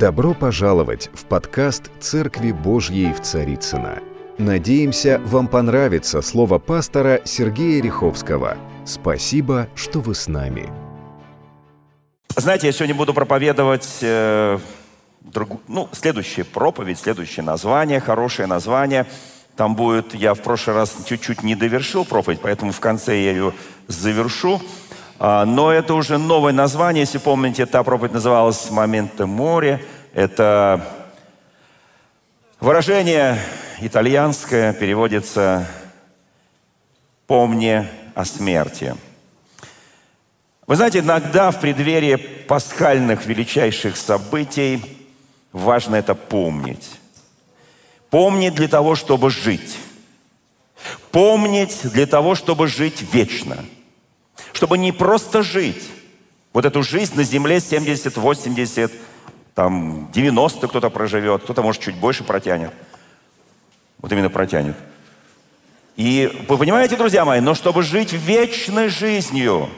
Добро пожаловать в подкаст «Церкви Божьей в Царицыно». Надеемся, вам понравится слово пастора Сергея Риховского. Спасибо, что вы с нами. Знаете, я сегодня буду проповедовать э, друг, ну, следующая проповедь, следующее название, хорошее название. Там будет, я в прошлый раз чуть-чуть не довершил проповедь, поэтому в конце я ее завершу. А, но это уже новое название. Если помните, та проповедь называлась «Моменты моря». Это выражение итальянское, переводится «помни о смерти». Вы знаете, иногда в преддверии пасхальных величайших событий важно это помнить. Помнить для того, чтобы жить. Помнить для того, чтобы жить вечно – чтобы не просто жить. Вот эту жизнь на земле 70, 80, там 90 кто-то проживет, кто-то, может, чуть больше протянет. Вот именно протянет. И вы понимаете, друзья мои, но чтобы жить вечной жизнью,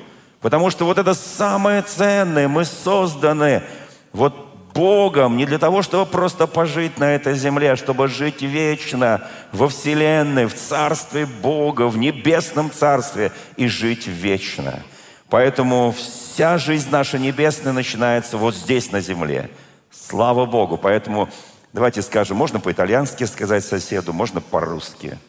потому что вот это самое ценное, мы созданы вот Богом не для того, чтобы просто пожить на этой земле, а чтобы жить вечно во Вселенной, в Царстве Бога, в Небесном Царстве и жить вечно. Поэтому вся жизнь наша небесная начинается вот здесь, на земле. Слава Богу. Поэтому давайте скажем, можно по-итальянски сказать соседу, можно по-русски –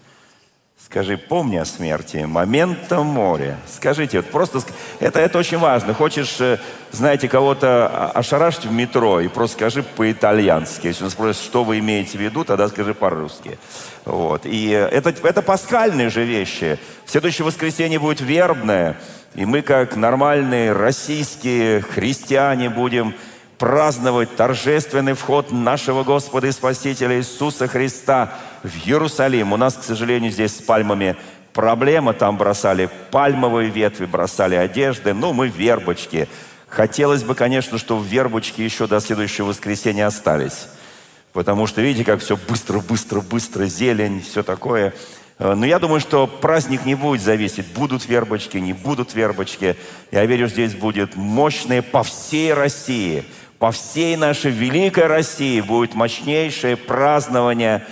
Скажи, помни о смерти, момента моря. Скажите, вот просто, это, это очень важно. Хочешь, э, знаете, кого-то ошарашить в метро, и просто скажи по-итальянски. Если он спросит, что вы имеете в виду, тогда скажи по-русски. Вот. И э, это, это пасхальные же вещи. В следующее воскресенье будет вербное, и мы, как нормальные российские христиане, будем праздновать торжественный вход нашего Господа и Спасителя Иисуса Христа в Иерусалим. У нас, к сожалению, здесь с пальмами проблема. Там бросали пальмовые ветви, бросали одежды. Ну, мы вербочки. Хотелось бы, конечно, чтобы вербочки еще до следующего воскресенья остались. Потому что, видите, как все быстро, быстро, быстро, зелень, все такое. Э, но я думаю, что праздник не будет зависеть, будут вербочки, не будут вербочки. Я верю, здесь будет мощные по всей России – по всей нашей великой России будет мощнейшее празднование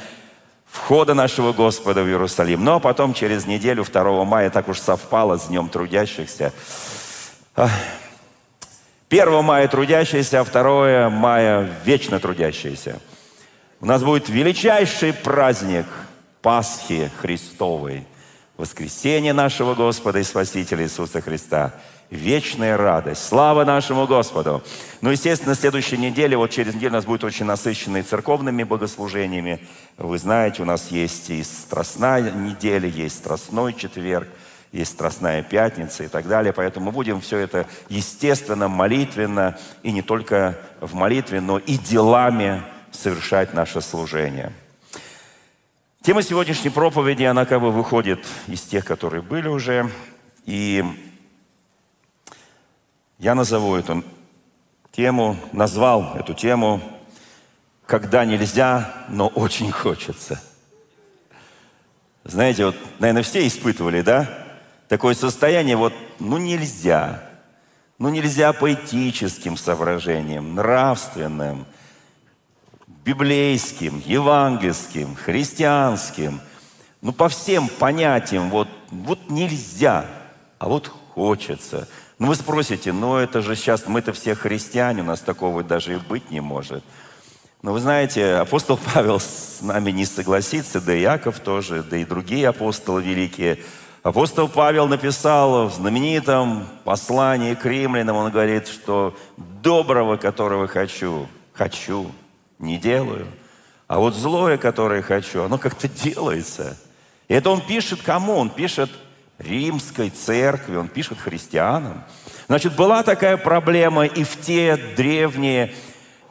входа нашего Господа в Иерусалим. Но потом через неделю, 2 мая, так уж совпало с Днем трудящихся. 1 мая трудящиеся, а 2 мая вечно трудящиеся. У нас будет величайший праздник Пасхи Христовой, воскресение нашего Господа и Спасителя Иисуса Христа – вечная радость. Слава нашему Господу! Ну, естественно, следующей неделе, вот через неделю у нас будет очень насыщенный церковными богослужениями. Вы знаете, у нас есть и страстная неделя, есть страстной четверг, есть страстная пятница и так далее. Поэтому мы будем все это естественно, молитвенно, и не только в молитве, но и делами совершать наше служение. Тема сегодняшней проповеди, она как бы выходит из тех, которые были уже. И я назову эту тему, назвал эту тему «Когда нельзя, но очень хочется». Знаете, вот, наверное, все испытывали, да? Такое состояние, вот, ну нельзя. Ну нельзя по этическим соображениям, нравственным, библейским, евангельским, христианским. Ну по всем понятиям, вот, вот нельзя, а вот хочется – ну вы спросите, ну это же сейчас, мы-то все христиане, у нас такого даже и быть не может. Но вы знаете, апостол Павел с нами не согласится, да и Яков тоже, да и другие апостолы великие. Апостол Павел написал в знаменитом послании к римлянам, он говорит, что доброго, которого хочу, хочу, не делаю. А вот злое, которое хочу, оно как-то делается. И это он пишет кому? Он пишет римской церкви, он пишет христианам. Значит, была такая проблема и в те древние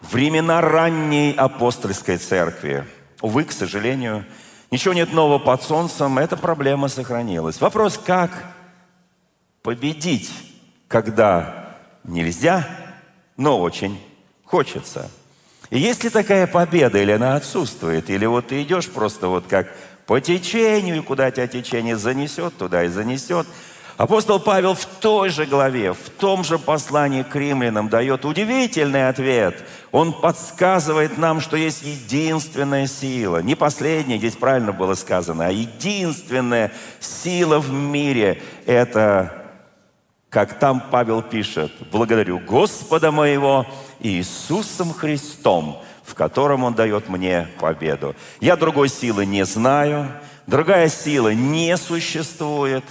времена ранней апостольской церкви. Увы, к сожалению, ничего нет нового под солнцем, эта проблема сохранилась. Вопрос, как победить, когда нельзя, но очень хочется. И есть ли такая победа, или она отсутствует, или вот ты идешь просто вот как по течению, и куда тебя течение занесет, туда и занесет. Апостол Павел в той же главе, в том же послании к римлянам дает удивительный ответ. Он подсказывает нам, что есть единственная сила. Не последняя, здесь правильно было сказано, а единственная сила в мире – это как там Павел пишет, «Благодарю Господа моего Иисусом Христом, в котором Он дает мне победу. Я другой силы не знаю, другая сила не существует.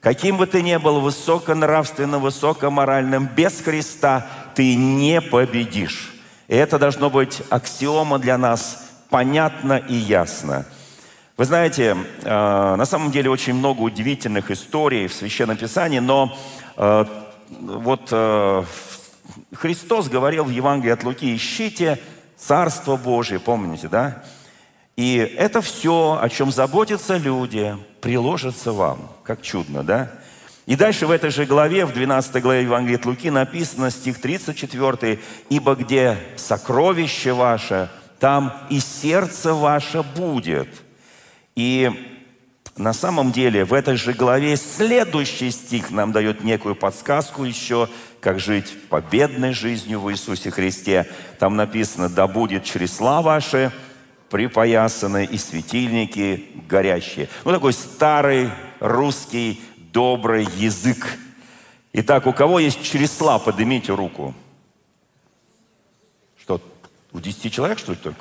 Каким бы ты ни был высоконравственным, высокоморальным, без Христа ты не победишь. И это должно быть аксиома для нас, понятно и ясно. Вы знаете, э, на самом деле очень много удивительных историй в Священном Писании, но э, вот э, Христос говорил в Евангелии от Луки, ищите Царство Божие, помните, да? И это все, о чем заботятся люди, приложится вам. Как чудно, да? И дальше в этой же главе, в 12 главе Евангелия от Луки написано, стих 34, «Ибо где сокровище ваше, там и сердце ваше будет». И на самом деле в этой же главе следующий стих нам дает некую подсказку еще, как жить победной жизнью в Иисусе Христе. Там написано, да будет чресла ваши припоясаны и светильники горящие. Ну, такой старый русский добрый язык. Итак, у кого есть чресла, поднимите руку. Что, у 10 человек, что ли, только?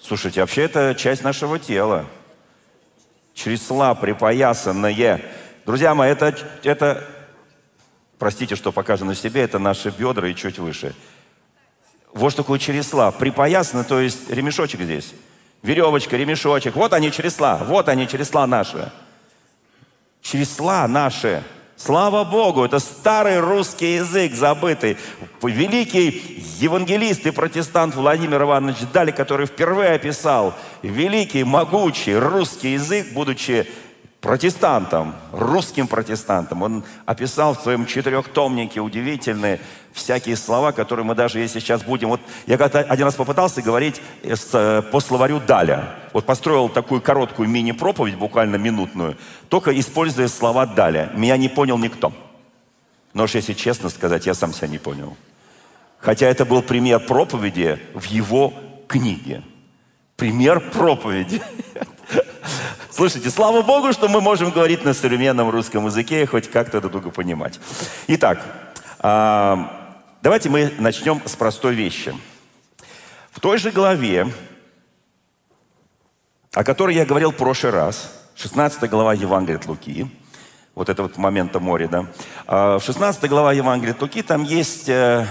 Слушайте, вообще это часть нашего тела чресла припоясанные. Друзья мои, это, это, простите, что показано в себе, это наши бедра и чуть выше. Вот что такое чресла. Припоясаны, то есть ремешочек здесь. Веревочка, ремешочек. Вот они чресла, вот они чресла наши. Чресла наши. Слава Богу, это старый русский язык, забытый. Великий евангелист и протестант Владимир Иванович Дали, который впервые описал великий, могучий русский язык, будучи протестантом, русским протестантом. Он описал в своем четырехтомнике удивительные всякие слова, которые мы даже если сейчас будем... Вот я когда один раз попытался говорить с, э, по словарю Даля. Вот построил такую короткую мини-проповедь, буквально минутную, только используя слова Даля. Меня не понял никто. Но уж если честно сказать, я сам себя не понял. Хотя это был пример проповеди в его книге. Пример проповеди. Слушайте, слава Богу, что мы можем говорить на современном русском языке и хоть как-то друг друга понимать. Итак, а, давайте мы начнем с простой вещи. В той же главе, о которой я говорил в прошлый раз, 16 глава Евангелия от Луки, вот это вот момента моря, да. А, в 16 глава Евангелия от Луки там есть э,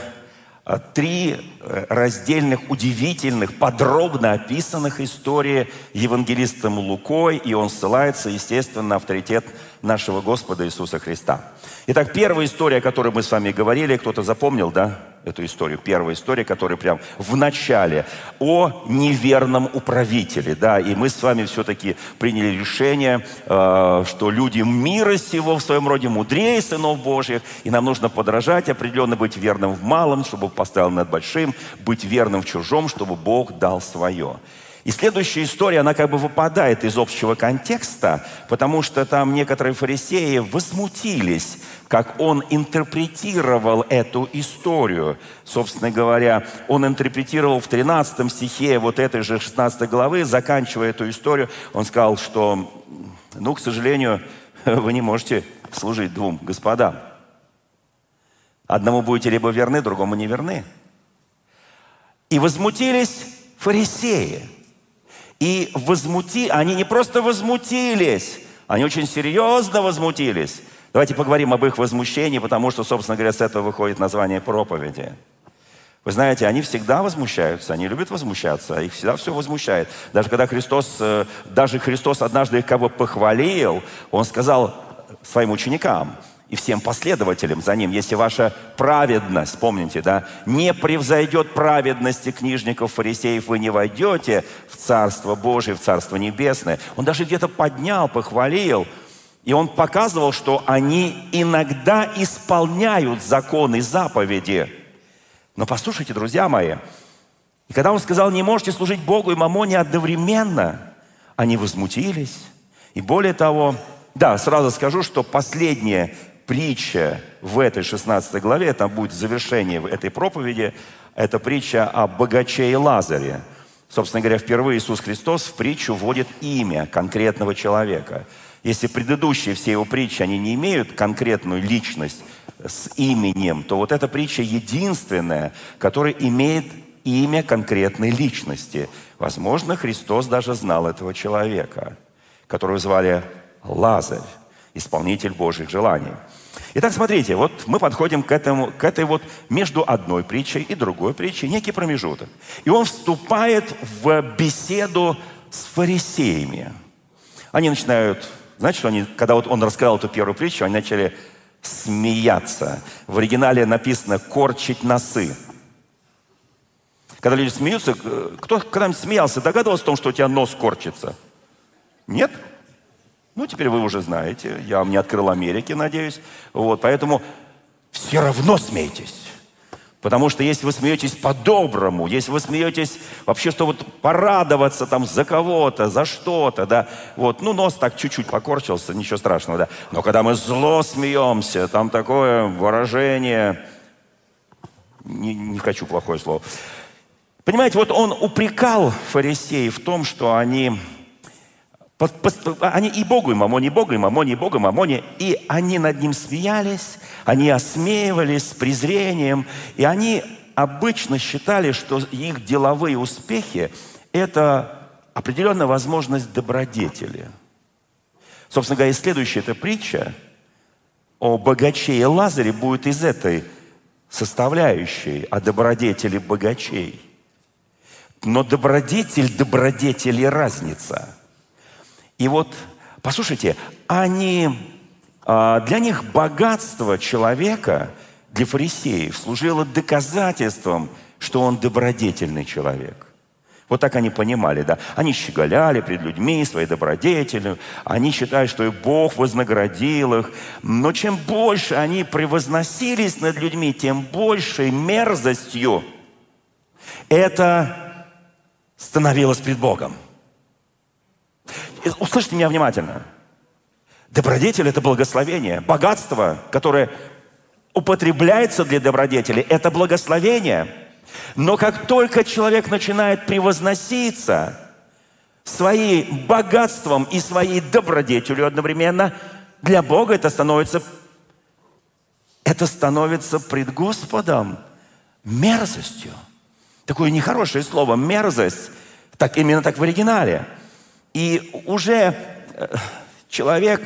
три э, раздельных, удивительных, подробно описанных истории евангелистом Лукой, и он ссылается, естественно, на авторитет нашего Господа Иисуса Христа. Итак, первая история, о которой мы с вами говорили, кто-то запомнил, да, эту историю? Первая история, которая прям в начале, о неверном управителе, да, и мы с вами все-таки приняли решение, э, что люди мира сего в своем роде мудрее сынов Божьих, и нам нужно подражать, определенно быть верным в малом, чтобы поставил над большим, быть верным в чужом, чтобы Бог дал свое. И следующая история, она как бы выпадает из общего контекста, потому что там некоторые фарисеи возмутились, как он интерпретировал эту историю. Собственно говоря, он интерпретировал в 13 стихе вот этой же 16 главы, заканчивая эту историю, он сказал, что, ну, к сожалению, вы не можете служить двум господам. Одному будете либо верны, другому не верны. И возмутились фарисеи – и возмути, они не просто возмутились, они очень серьезно возмутились. Давайте поговорим об их возмущении, потому что, собственно говоря, с этого выходит название проповеди. Вы знаете, они всегда возмущаются, они любят возмущаться, их всегда все возмущает. Даже когда Христос, э, даже Христос однажды их кого похвалил, Он сказал своим ученикам, и всем последователям за ним, если ваша праведность, помните, да, не превзойдет праведности книжников, фарисеев, вы не войдете в Царство Божие, в Царство Небесное. Он даже где-то поднял, похвалил, и он показывал, что они иногда исполняют законы заповеди. Но послушайте, друзья мои, и когда он сказал, не можете служить Богу и мамоне одновременно, они возмутились. И более того, да, сразу скажу, что последняя притча в этой 16 главе, там будет завершение этой проповеди, это притча о богаче и Лазаре. Собственно говоря, впервые Иисус Христос в притчу вводит имя конкретного человека. Если предыдущие все его притчи, они не имеют конкретную личность с именем, то вот эта притча единственная, которая имеет имя конкретной личности. Возможно, Христос даже знал этого человека, которого звали Лазарь, исполнитель Божьих желаний. Итак, смотрите, вот мы подходим к, этому, к этой вот между одной притчей и другой притчей, некий промежуток. И он вступает в беседу с фарисеями. Они начинают, знаете, что они, когда вот он рассказал эту первую притчу, они начали смеяться. В оригинале написано «корчить носы». Когда люди смеются, э, кто когда-нибудь смеялся, догадывался о том, что у тебя нос корчится? Нет? Ну, теперь вы уже знаете. Я вам не открыл Америки, надеюсь. Вот, поэтому все равно смейтесь. Потому что если вы смеетесь по-доброму, если вы смеетесь вообще, что вот порадоваться там за кого-то, за что-то, да, вот, ну, нос так чуть-чуть покорчился, ничего страшного, да. Но когда мы зло смеемся, там такое выражение, не, не хочу плохое слово. Понимаете, вот он упрекал фарисеев в том, что они они и Богу, и Мамоне, и Богу, и Мамоне, и Богу, и Мамоне. И они над ним смеялись, они осмеивались с презрением. И они обычно считали, что их деловые успехи – это определенная возможность добродетели. Собственно говоря, следующая эта притча о богаче и Лазаре будет из этой составляющей, о добродетели богачей. Но добродетель, добродетели разница – и вот, послушайте, они, а, для них богатство человека, для фарисеев, служило доказательством, что он добродетельный человек. Вот так они понимали, да. Они щеголяли пред людьми своей добродетелью. Они считали, что и Бог вознаградил их. Но чем больше они превозносились над людьми, тем большей мерзостью это становилось пред Богом. Услышьте меня внимательно. Добродетель – это благословение. Богатство, которое употребляется для добродетели, это благословение. Но как только человек начинает превозноситься своим богатством и своей добродетелью одновременно, для Бога это становится, это становится пред Господом мерзостью. Такое нехорошее слово – мерзость. Так, именно так в оригинале – и уже э, человек,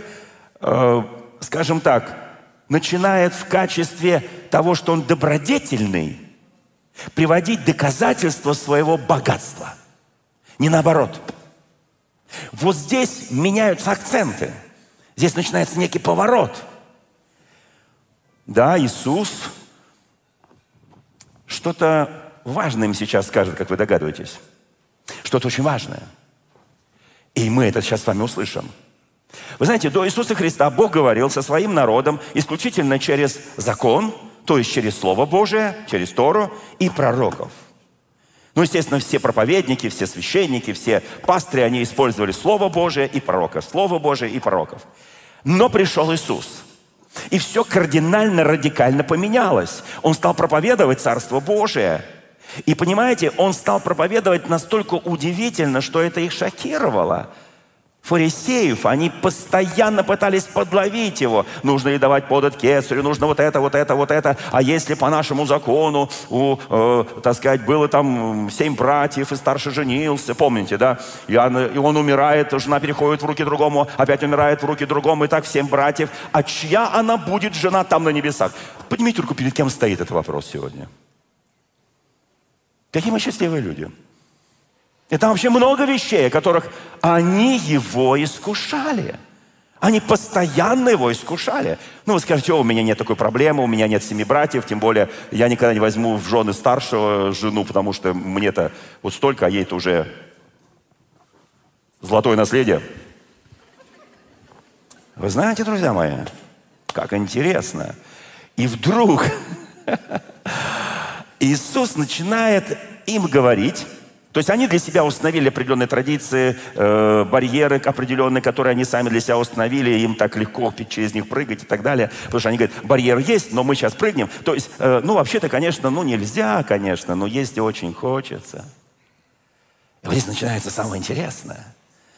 э, скажем так, начинает в качестве того, что он добродетельный, приводить доказательства своего богатства. Не наоборот. Вот здесь меняются акценты. Здесь начинается некий поворот. Да, Иисус что-то важное им сейчас скажет, как вы догадываетесь. Что-то очень важное – и мы это сейчас с вами услышим. Вы знаете, до Иисуса Христа Бог говорил со своим народом исключительно через закон, то есть через Слово Божие, через Тору и пророков. Ну, естественно, все проповедники, все священники, все пастыри, они использовали Слово Божие и пророков, Слово Божие и пророков. Но пришел Иисус. И все кардинально, радикально поменялось. Он стал проповедовать Царство Божие – и понимаете, он стал проповедовать настолько удивительно, что это их шокировало. Фарисеев, они постоянно пытались подловить его. Нужно ли давать подать кесарю, нужно вот это, вот это, вот это. А если по нашему закону, у, э, так сказать, было там семь братьев, и старший женился, помните, да? И он, и он умирает, жена переходит в руки другому, опять умирает в руки другому, и так семь братьев. А чья она будет жена там на небесах? Поднимите руку, перед кем стоит этот вопрос сегодня. Какие мы счастливые люди. И там вообще много вещей, о которых они его искушали. Они постоянно его искушали. Ну, вы скажете, у меня нет такой проблемы, у меня нет семи братьев, тем более я никогда не возьму в жены старшего жену, потому что мне-то вот столько, а ей-то уже золотое наследие. Вы знаете, друзья мои, как интересно. И вдруг Иисус начинает им говорить То есть они для себя установили определенные традиции, э, барьеры определенные, которые они сами для себя установили, им так легко через них прыгать и так далее. Потому что они говорят, барьер есть, но мы сейчас прыгнем. То есть, э, ну, вообще-то, конечно, ну, нельзя, конечно, но если очень хочется. И вот здесь начинается самое интересное.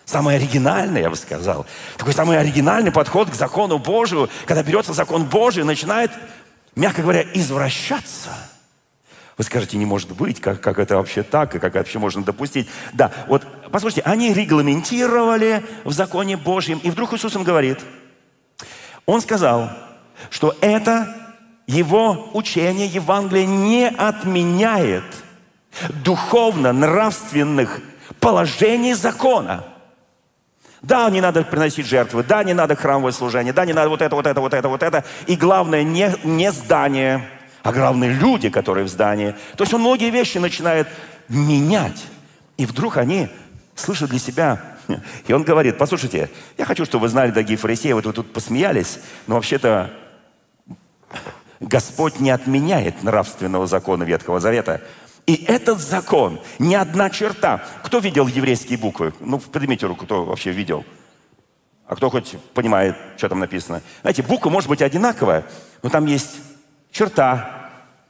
Самое оригинальное, я бы сказал. Такой самый оригинальный подход к закону Божию, когда берется закон Божий и начинает, мягко говоря, извращаться – вы скажете, не может быть, как, как это вообще так, и как это вообще можно допустить. Да, вот послушайте, они регламентировали в законе Божьем, и вдруг Иисус им говорит, Он сказал, что это его учение, Евангелие не отменяет духовно-нравственных положений закона. Да, не надо приносить жертвы, да, не надо храмовое служение, да, не надо вот это, вот это, вот это, вот это. И главное, не, не здание – а главное люди, которые в здании. То есть он многие вещи начинает менять. И вдруг они слышат для себя. И он говорит, послушайте, я хочу, чтобы вы знали, дорогие фарисеи, вот вы тут посмеялись, но вообще-то Господь не отменяет нравственного закона Ветхого Завета. И этот закон, ни одна черта. Кто видел еврейские буквы? Ну, поднимите руку, кто вообще видел. А кто хоть понимает, что там написано. Знаете, буква может быть одинаковая, но там есть черта,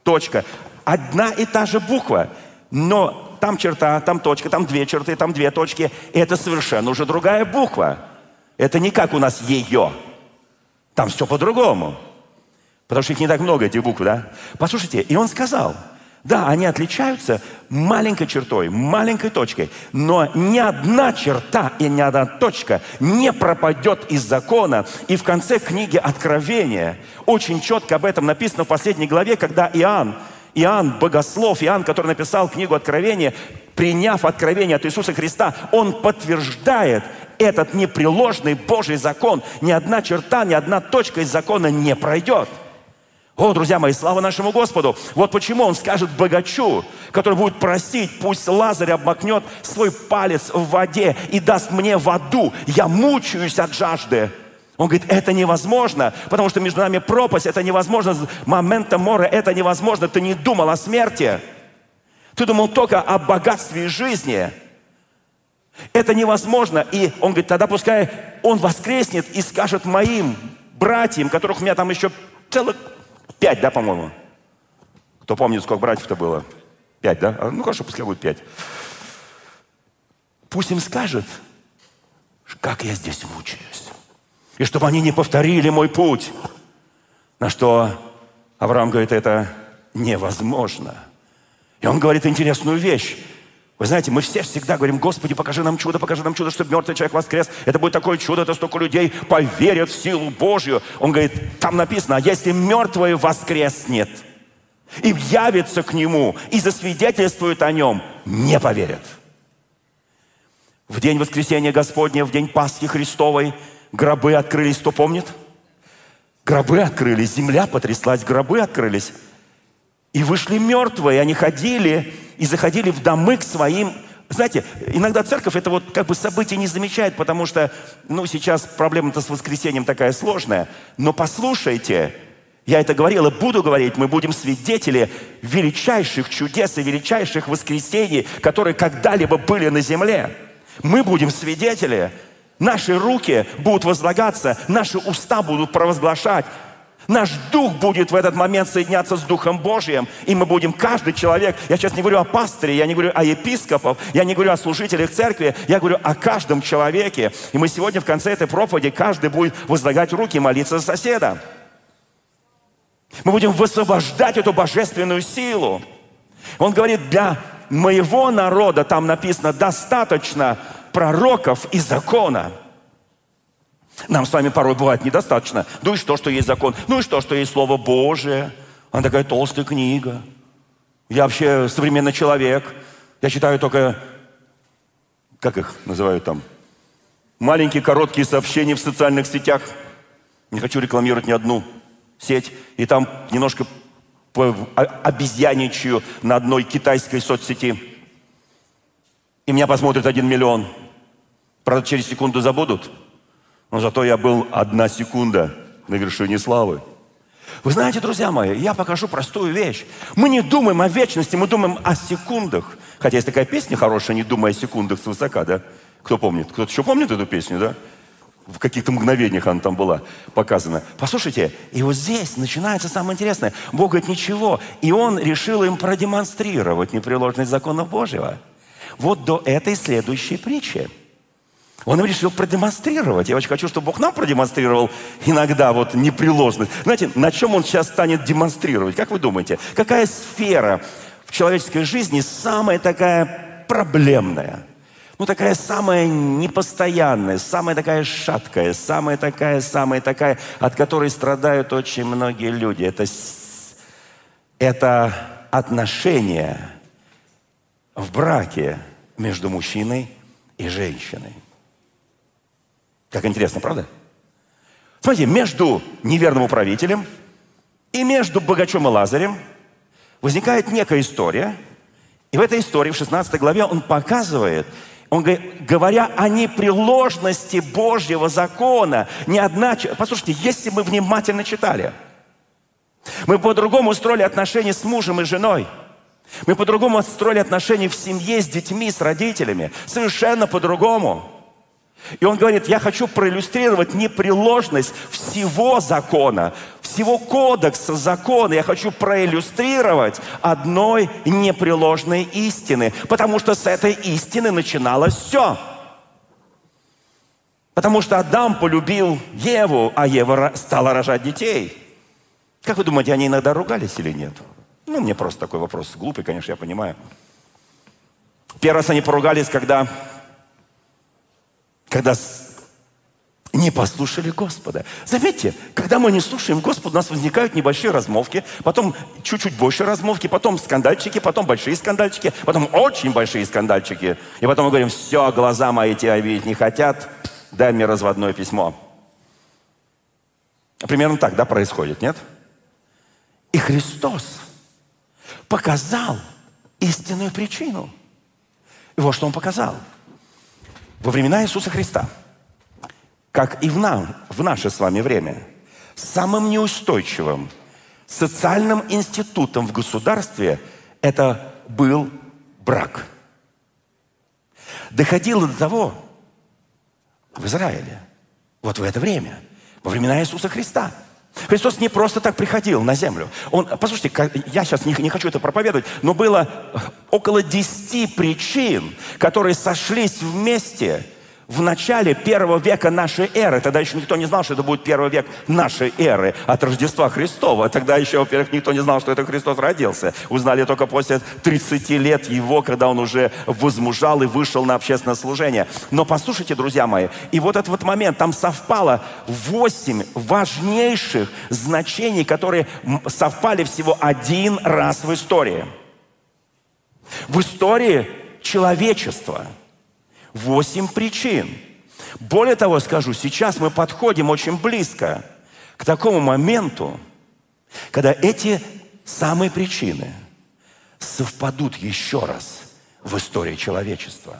точка. Одна и та же буква, но там черта, там точка, там две черты, там две точки. Это совершенно уже другая буква. Это не как у нас ее. Там все по-другому. Потому что их не так много, этих букв, да? Послушайте, и он сказал, да, они отличаются маленькой чертой, маленькой точкой, но ни одна черта и ни одна точка не пропадет из закона. И в конце книги Откровения очень четко об этом написано в последней главе, когда Иоанн, Иоанн, богослов, Иоанн, который написал книгу Откровения, приняв откровение от Иисуса Христа, он подтверждает этот непреложный Божий закон. Ни одна черта, ни одна точка из закона не пройдет. О, друзья мои, слава нашему Господу. Вот почему он скажет богачу, который будет просить, пусть Лазарь обмакнет свой палец в воде и даст мне воду. Я мучаюсь от жажды. Он говорит, это невозможно, потому что между нами пропасть, это невозможно. Момента мора, это невозможно. Ты не думал о смерти. Ты думал только о богатстве жизни. Это невозможно. И он говорит, тогда пускай он воскреснет и скажет моим братьям, которых у меня там еще целых Пять, да, по-моему? Кто помнит, сколько братьев-то было? Пять, да? А, ну, хорошо, пускай будет пять. Пусть им скажет, как я здесь мучаюсь. И чтобы они не повторили мой путь. На что Авраам говорит, это невозможно. И он говорит интересную вещь. Вы знаете, мы все всегда говорим, Господи, покажи нам чудо, покажи нам чудо, чтобы мертвый человек воскрес. Это будет такое чудо, это столько людей поверят в силу Божью. Он говорит, там написано, а если мертвый воскреснет и явится к нему и засвидетельствует о нем, не поверят. В день воскресения Господня, в день Пасхи Христовой, гробы открылись, кто помнит? Гробы открылись, земля потряслась, гробы открылись. И вышли мертвые, они ходили и заходили в домы к своим знаете, иногда церковь это вот как бы событие не замечает, потому что, ну, сейчас проблема-то с воскресением такая сложная. Но послушайте, я это говорил и буду говорить, мы будем свидетели величайших чудес и величайших воскресений, которые когда-либо были на земле. Мы будем свидетели. Наши руки будут возлагаться, наши уста будут провозглашать Наш дух будет в этот момент соединяться с Духом Божьим, и мы будем, каждый человек, я сейчас не говорю о пастыре, я не говорю о епископах, я не говорю о служителях церкви, я говорю о каждом человеке. И мы сегодня в конце этой проповеди, каждый будет возлагать руки и молиться за соседа. Мы будем высвобождать эту божественную силу. Он говорит, для моего народа, там написано, достаточно пророков и закона – нам с вами порой бывает недостаточно. Ну и что, что есть закон? Ну и что, что есть Слово Божие? Она такая толстая книга. Я вообще современный человек. Я читаю только, как их называют там, маленькие короткие сообщения в социальных сетях. Не хочу рекламировать ни одну сеть. И там немножко обезьяничаю на одной китайской соцсети. И меня посмотрит один миллион. Правда, через секунду забудут – но зато я был одна секунда на вершине славы. Вы знаете, друзья мои, я покажу простую вещь. Мы не думаем о вечности, мы думаем о секундах. Хотя есть такая песня хорошая, не думая о секундах свысока, да? Кто помнит? Кто-то еще помнит эту песню, да? В каких-то мгновениях она там была показана. Послушайте, и вот здесь начинается самое интересное. Бог говорит, ничего. И Он решил им продемонстрировать непреложность закона Божьего. Вот до этой следующей притчи. Он решил продемонстрировать. Я очень хочу, чтобы Бог нам продемонстрировал иногда вот непреложность. Знаете, на чем Он сейчас станет демонстрировать? Как вы думаете? Какая сфера в человеческой жизни самая такая проблемная? Ну, такая самая непостоянная, самая такая шаткая, самая такая, самая такая, от которой страдают очень многие люди. Это, это отношения в браке между мужчиной и женщиной. Как интересно, правда? Смотрите, между неверным управителем и между богачом и Лазарем возникает некая история. И в этой истории, в 16 главе, он показывает, он говорит, говоря о непреложности Божьего закона, не одна... Послушайте, если мы внимательно читали, мы по-другому устроили отношения с мужем и женой, мы по-другому строили отношения в семье, с детьми, с родителями, совершенно по-другому – и он говорит, я хочу проиллюстрировать непреложность всего закона, всего кодекса закона. Я хочу проиллюстрировать одной непреложной истины. Потому что с этой истины начиналось все. Потому что Адам полюбил Еву, а Ева стала рожать детей. Как вы думаете, они иногда ругались или нет? Ну, мне просто такой вопрос. Глупый, конечно, я понимаю. Первый раз они поругались, когда когда не послушали Господа. Заметьте, когда мы не слушаем Господа, у нас возникают небольшие размовки, потом чуть-чуть больше размовки, потом скандальчики, потом большие скандальчики, потом очень большие скандальчики. И потом мы говорим, все, глаза мои тебя видеть не хотят, дай мне разводное письмо. Примерно так, да, происходит, нет? И Христос показал истинную причину. И вот что Он показал – во времена Иисуса Христа, как и в, нам, в наше с вами время, самым неустойчивым социальным институтом в государстве это был брак. Доходило до того в Израиле, вот в это время, во времена Иисуса Христа – Христос не просто так приходил на землю. Он, послушайте, я сейчас не, не хочу это проповедовать, но было около десяти причин, которые сошлись вместе – в начале первого века нашей эры, тогда еще никто не знал, что это будет первый век нашей эры от Рождества Христова. Тогда еще, во-первых, никто не знал, что это Христос родился. Узнали только после 30 лет его, когда он уже возмужал и вышел на общественное служение. Но послушайте, друзья мои, и вот этот вот момент, там совпало восемь важнейших значений, которые совпали всего один раз в истории. В истории человечества – Восемь причин. Более того, скажу, сейчас мы подходим очень близко к такому моменту, когда эти самые причины совпадут еще раз в истории человечества.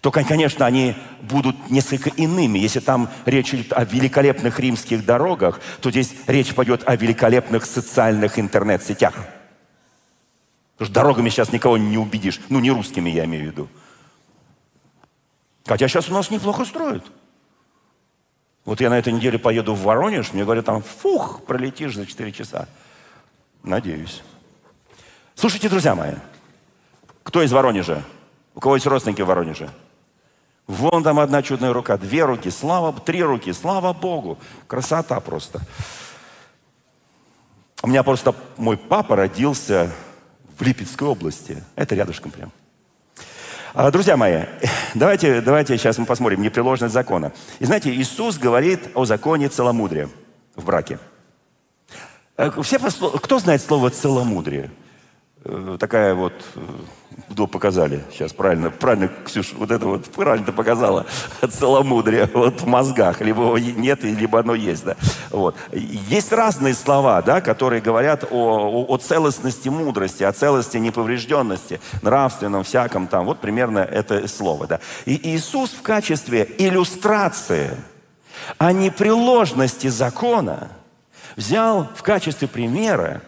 Только, конечно, они будут несколько иными. Если там речь идет о великолепных римских дорогах, то здесь речь пойдет о великолепных социальных интернет-сетях. Потому что дорогами сейчас никого не убедишь. Ну, не русскими я имею в виду. Хотя сейчас у нас неплохо строят. Вот я на этой неделе поеду в Воронеж, мне говорят, там, фух, пролетишь за 4 часа. Надеюсь. Слушайте, друзья мои, кто из Воронежа? У кого есть родственники в Воронеже? Вон там одна чудная рука, две руки, слава, три руки, слава Богу. Красота просто. У меня просто мой папа родился в Липецкой области. Это рядышком прям. А, друзья мои, давайте, давайте сейчас мы посмотрим непреложность закона. И знаете, Иисус говорит о законе целомудрия в браке. Э, все, кто знает слово целомудрие? Э, такая вот, э, показали сейчас, правильно, правильно, Ксюш, вот это вот правильно ты показала, целомудрие вот в мозгах, либо его нет, либо оно есть, да. Вот. Есть разные слова, да, которые говорят о, о, о целостности мудрости, о целости неповрежденности, нравственном, всяком там, вот примерно это слово, да. И Иисус в качестве иллюстрации о непреложности закона взял в качестве примера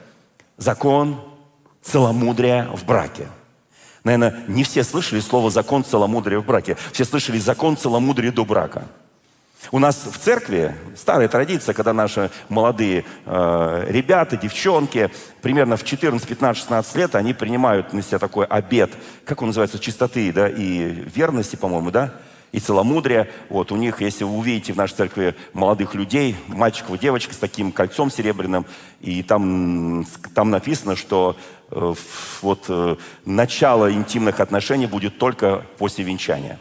закон целомудрия в браке. Наверное, не все слышали слово «закон целомудрия в браке». Все слышали «закон целомудрия до брака». У нас в церкви старая традиция, когда наши молодые э, ребята, девчонки, примерно в 14, 15, 16 лет, они принимают на себя такой обед, как он называется, чистоты да, и верности, по-моему, да? и целомудрия. Вот у них, если вы увидите в нашей церкви молодых людей, мальчиков и девочек с таким кольцом серебряным, и там, там написано, что вот э, начало интимных отношений будет только после венчания.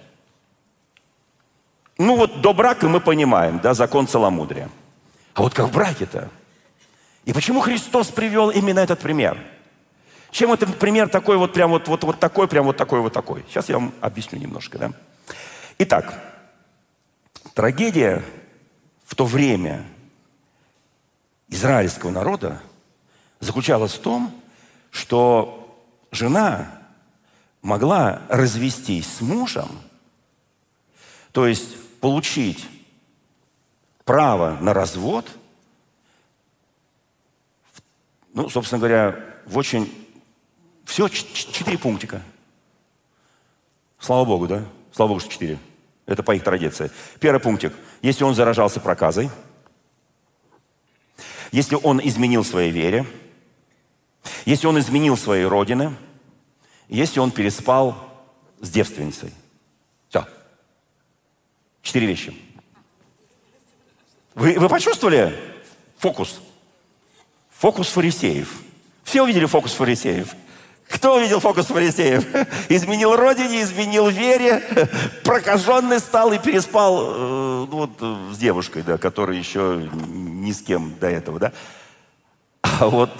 Ну вот до брака мы понимаем, да, закон целомудрия. А вот как в браке-то? И почему Христос привел именно этот пример? Чем этот пример такой вот прям вот, вот, вот такой, прям вот такой, вот такой? Сейчас я вам объясню немножко, да? Итак, трагедия в то время израильского народа заключалась в том, что жена могла развестись с мужем, то есть получить право на развод, ну, собственно говоря, в очень... Все четыре пунктика. Слава Богу, да? Слава Богу, что четыре. Это по их традиции. Первый пунктик. Если он заражался проказой, если он изменил своей вере, если он изменил своей родины, если он переспал с девственницей. Все. Четыре вещи. Вы, вы почувствовали фокус? Фокус фарисеев. Все увидели фокус фарисеев? Кто увидел фокус фарисеев? Изменил родине, изменил вере, прокаженный стал и переспал э, ну вот, с девушкой, да, которая еще ни с кем до этого, да? А вот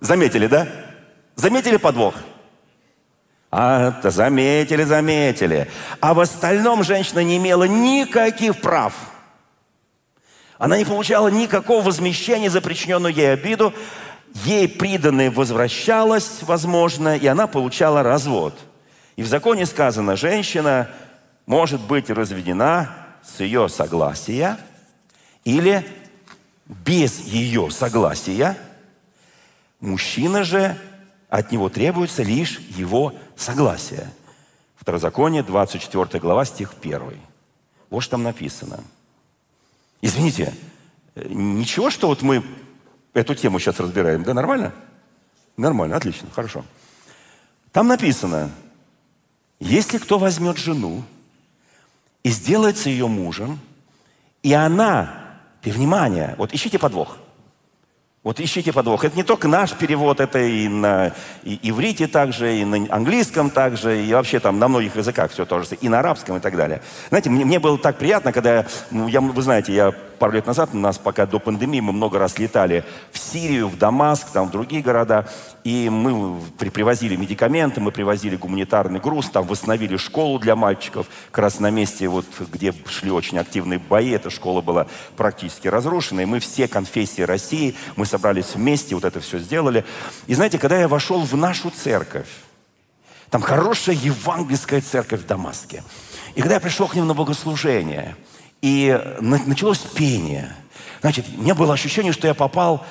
заметили, да? Заметили подвох? А, -то заметили, заметили. А в остальном женщина не имела никаких прав. Она не получала никакого возмещения за причиненную ей обиду ей приданное возвращалось, возможно, и она получала развод. И в законе сказано, женщина может быть разведена с ее согласия или без ее согласия. Мужчина же, от него требуется лишь его согласие. Второзаконие, 24 глава, стих 1. Вот что там написано. Извините, ничего, что вот мы Эту тему сейчас разбираем. Да, нормально? Нормально, отлично, хорошо. Там написано, если кто возьмет жену и сделается ее мужем, и она, и внимание, вот ищите подвох – вот ищите подвох. Это не только наш перевод, это и на и иврите также, и на английском также, и вообще там на многих языках все то же, и на арабском и так далее. Знаете, мне, мне было так приятно, когда, ну, я, вы знаете, я пару лет назад, у нас пока до пандемии, мы много раз летали в Сирию, в Дамаск, там в другие города, и мы при, привозили медикаменты, мы привозили гуманитарный груз, там восстановили школу для мальчиков, как раз на месте, вот, где шли очень активные бои, эта школа была практически разрушена, и мы все конфессии России, мы собрались вместе, вот это все сделали. И знаете, когда я вошел в нашу церковь, там хорошая евангельская церковь в Дамаске. И когда я пришел к ним на богослужение, и началось пение, значит, у меня было ощущение, что я попал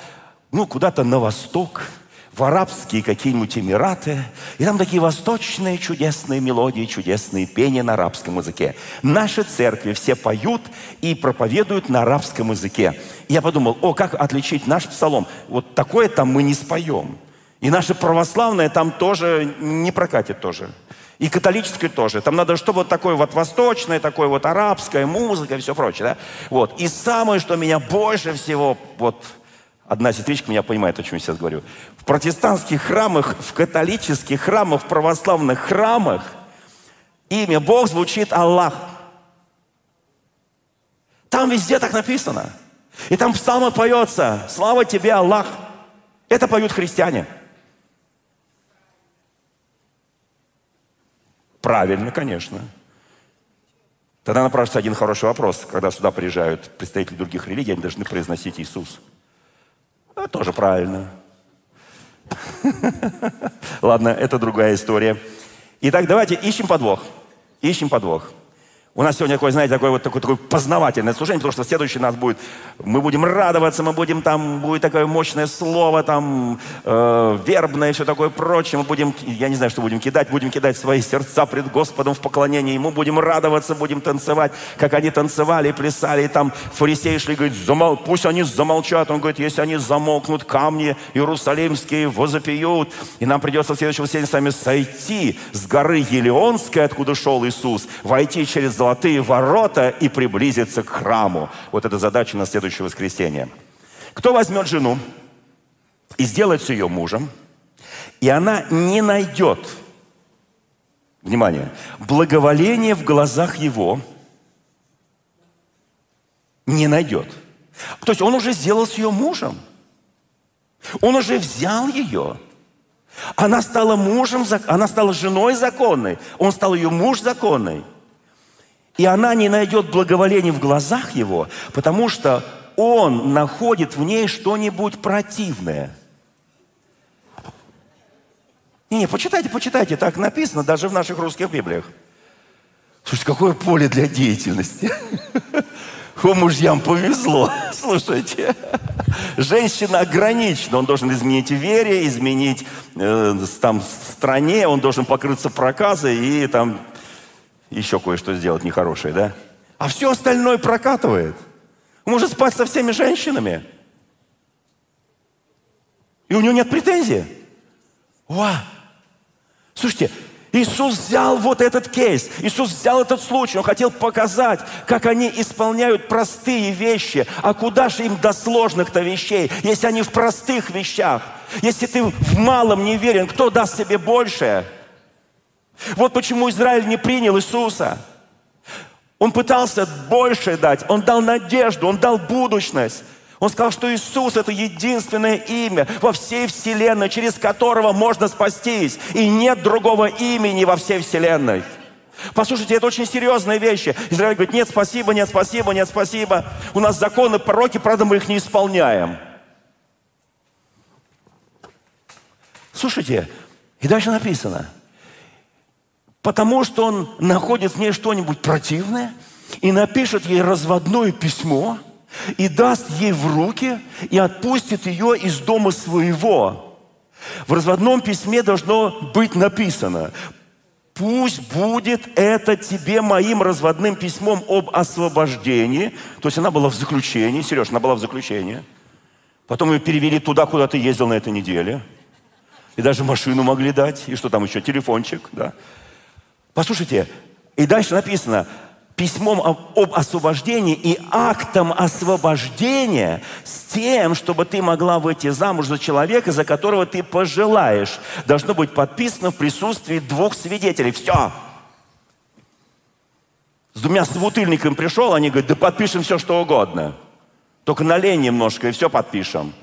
ну, куда-то на восток – в арабские какие-нибудь Эмираты, и там такие восточные чудесные мелодии, чудесные пения на арабском языке. Наши церкви все поют и проповедуют на арабском языке. Я подумал, о, как отличить наш псалом? Вот такое там мы не споем. И наше православное там тоже не прокатит тоже. И католическое тоже. Там надо, чтобы вот такое вот восточное, такое вот арабская музыка и все прочее. Да? Вот. И самое, что меня больше всего вот Одна сестричка меня понимает, о чем я сейчас говорю. В протестантских храмах, в католических храмах, в православных храмах имя Бог звучит Аллах. Там везде так написано. И там в псалмах поется «Слава тебе, Аллах». Это поют христиане. Правильно, конечно. Тогда напрашивается один хороший вопрос. Когда сюда приезжают представители других религий, они должны произносить Иисус. Тоже правильно. Ладно, это другая история. Итак, давайте ищем подвох. Ищем подвох. У нас сегодня такое, знаете, такое вот такое, такое познавательное служение, потому что следующий нас будет, мы будем радоваться, мы будем там, будет такое мощное слово, там, э, вербное все такое прочее. Мы будем, я не знаю, что будем кидать, будем кидать свои сердца пред Господом в поклонении Ему, будем радоваться, будем танцевать, как они танцевали, плясали, и там фарисеи шли, говорит, замол... пусть они замолчат. Он говорит, если они замолкнут, камни иерусалимские возопьют. И нам придется в следующем воскресенье с вами сойти с горы Елеонской, откуда шел Иисус, войти через золотые ворота и приблизиться к храму. Вот это задача на следующее воскресенье. Кто возьмет жену и сделает с ее мужем, и она не найдет, внимание, благоволение в глазах его, не найдет. То есть он уже сделал с ее мужем. Он уже взял ее. Она стала мужем, она стала женой законной. Он стал ее муж законный. И она не найдет благоволения в глазах его, потому что он находит в ней что-нибудь противное. Не-не, почитайте, почитайте, так написано даже в наших русских Библиях. Слушайте, какое поле для деятельности. О, мужьям повезло. Слушайте, женщина ограничена. Он должен изменить вере, изменить э, там стране, он должен покрыться проказой и там еще кое-что сделать нехорошее, да? А все остальное прокатывает. Может спать со всеми женщинами. И у него нет претензий. Ва! Слушайте, Иисус взял вот этот кейс, Иисус взял этот случай, Он хотел показать, как они исполняют простые вещи. А куда же им до сложных-то вещей, если они в простых вещах? Если ты в малом не верен, кто даст себе большее? Вот почему Израиль не принял Иисуса. Он пытался больше дать, он дал надежду, он дал будущность. Он сказал, что Иисус – это единственное имя во всей Вселенной, через которого можно спастись. И нет другого имени во всей Вселенной. Послушайте, это очень серьезные вещи. Израиль говорит, нет, спасибо, нет, спасибо, нет, спасибо. У нас законы, пророки, правда, мы их не исполняем. Слушайте, и дальше написано – потому что он находит в ней что-нибудь противное и напишет ей разводное письмо и даст ей в руки и отпустит ее из дома своего. В разводном письме должно быть написано, пусть будет это тебе моим разводным письмом об освобождении. То есть она была в заключении, Сереж, она была в заключении. Потом ее перевели туда, куда ты ездил на этой неделе. И даже машину могли дать, и что там еще, телефончик, да. Послушайте, и дальше написано, письмом об освобождении и актом освобождения с тем, чтобы ты могла выйти замуж за человека, за которого ты пожелаешь. Должно быть подписано в присутствии двух свидетелей. Все. С двумя собутыльниками пришел, они говорят, да подпишем все, что угодно. Только налей немножко, и все подпишем.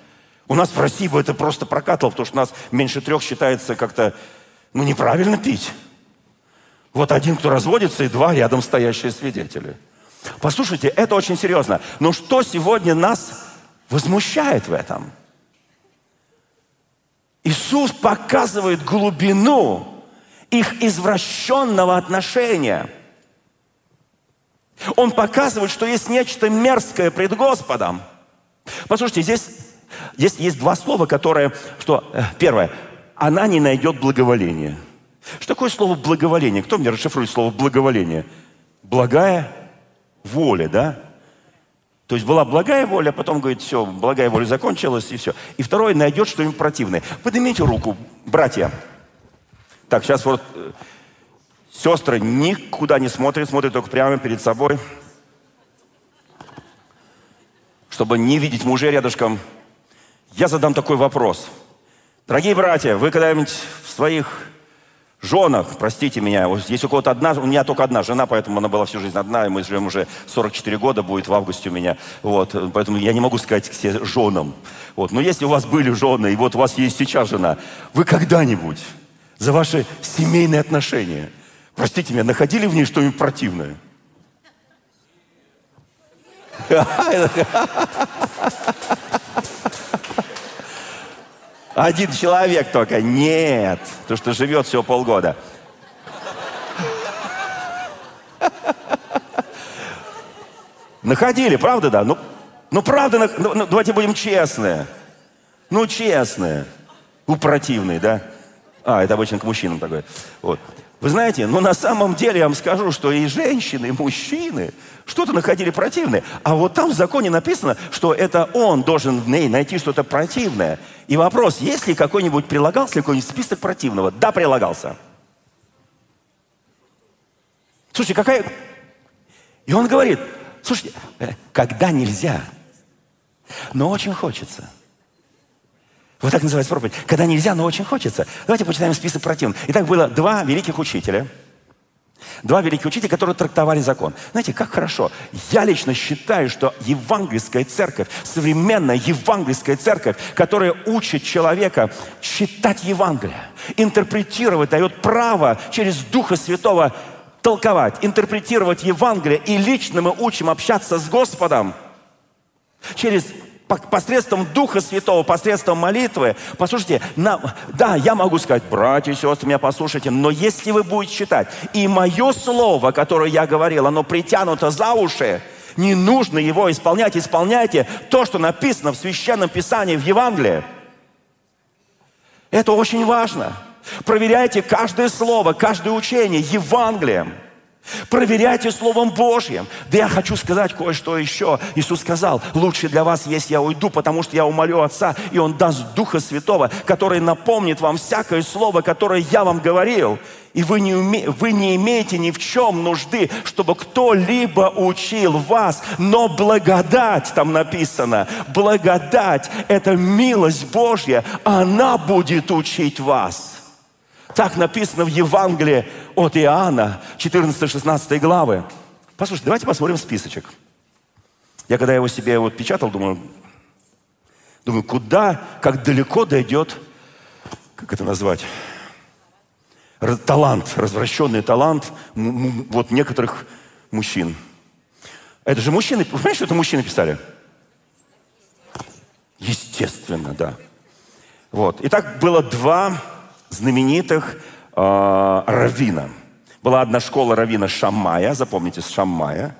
У нас в России бы это просто прокатывало, потому что у нас меньше трех считается как-то, ну, неправильно пить. Вот один, кто разводится, и два рядом стоящие свидетели. Послушайте, это очень серьезно. Но что сегодня нас возмущает в этом? Иисус показывает глубину их извращенного отношения. Он показывает, что есть нечто мерзкое пред Господом. Послушайте, здесь, здесь есть два слова, которые, что, э, первое, она не найдет благоволения – что такое слово благоволение? Кто мне расшифрует слово благоволение? Благая воля, да? То есть была благая воля, потом говорит, все, благая воля закончилась, и все. И второе, найдет что-нибудь противное. Поднимите руку, братья. Так, сейчас вот э, сестры никуда не смотрят, смотрят только прямо перед собой. Чтобы не видеть мужей рядышком. Я задам такой вопрос. Дорогие братья, вы когда-нибудь в своих женах, простите меня, есть у кого-то одна, у меня только одна жена, поэтому она была всю жизнь одна, и мы живем уже 44 года, будет в августе у меня, вот, поэтому я не могу сказать все женам, вот, но если у вас были жены, и вот у вас есть сейчас жена, вы когда-нибудь за ваши семейные отношения, простите меня, находили в ней что-нибудь противное? Один человек только. Нет. То, что живет всего полгода. Находили, правда, да? Ну, ну правда, ну, ну, давайте будем честные. Ну, честные. У противные, да? А, это обычно к мужчинам такое. Вот. Вы знаете, ну на самом деле я вам скажу, что и женщины, и мужчины что-то находили противное. А вот там в законе написано, что это он должен в ней найти что-то противное. И вопрос, есть ли какой-нибудь прилагался какой-нибудь список противного? Да, прилагался. Слушайте, какая... И он говорит, слушайте, э, когда нельзя, но очень хочется. Вот так называется проповедь. Когда нельзя, но очень хочется. Давайте почитаем список противных. Итак, было два великих учителя. Два великих учителя, которые трактовали закон. Знаете, как хорошо. Я лично считаю, что евангельская церковь, современная евангельская церковь, которая учит человека читать Евангелие, интерпретировать, дает право через Духа Святого толковать, интерпретировать Евангелие, и лично мы учим общаться с Господом через посредством Духа Святого, посредством молитвы. Послушайте, нам, да, я могу сказать, братья и сестры, меня послушайте, но если вы будете читать, и мое слово, которое я говорил, оно притянуто за уши, не нужно его исполнять, исполняйте то, что написано в Священном Писании, в Евангелии. Это очень важно. Проверяйте каждое слово, каждое учение Евангелием. Проверяйте Словом Божьим. Да я хочу сказать кое-что еще. Иисус сказал, лучше для вас, если я уйду, потому что я умолю Отца, и Он даст Духа Святого, который напомнит вам всякое слово, которое я вам говорил. И вы не, уме... вы не имеете ни в чем нужды, чтобы кто-либо учил вас. Но благодать, там написано, благодать – это милость Божья, она будет учить вас. Так написано в Евангелии от Иоанна, 14-16 главы. Послушайте, давайте посмотрим списочек. Я когда его себе вот печатал, думаю, думаю, куда, как далеко дойдет, как это назвать, талант, развращенный талант вот некоторых мужчин. Это же мужчины, вы понимаете, что это мужчины писали? Естественно, да. Вот. Итак, было два знаменитых э, раввина. Была одна школа равина Шамая, запомните, Шамая,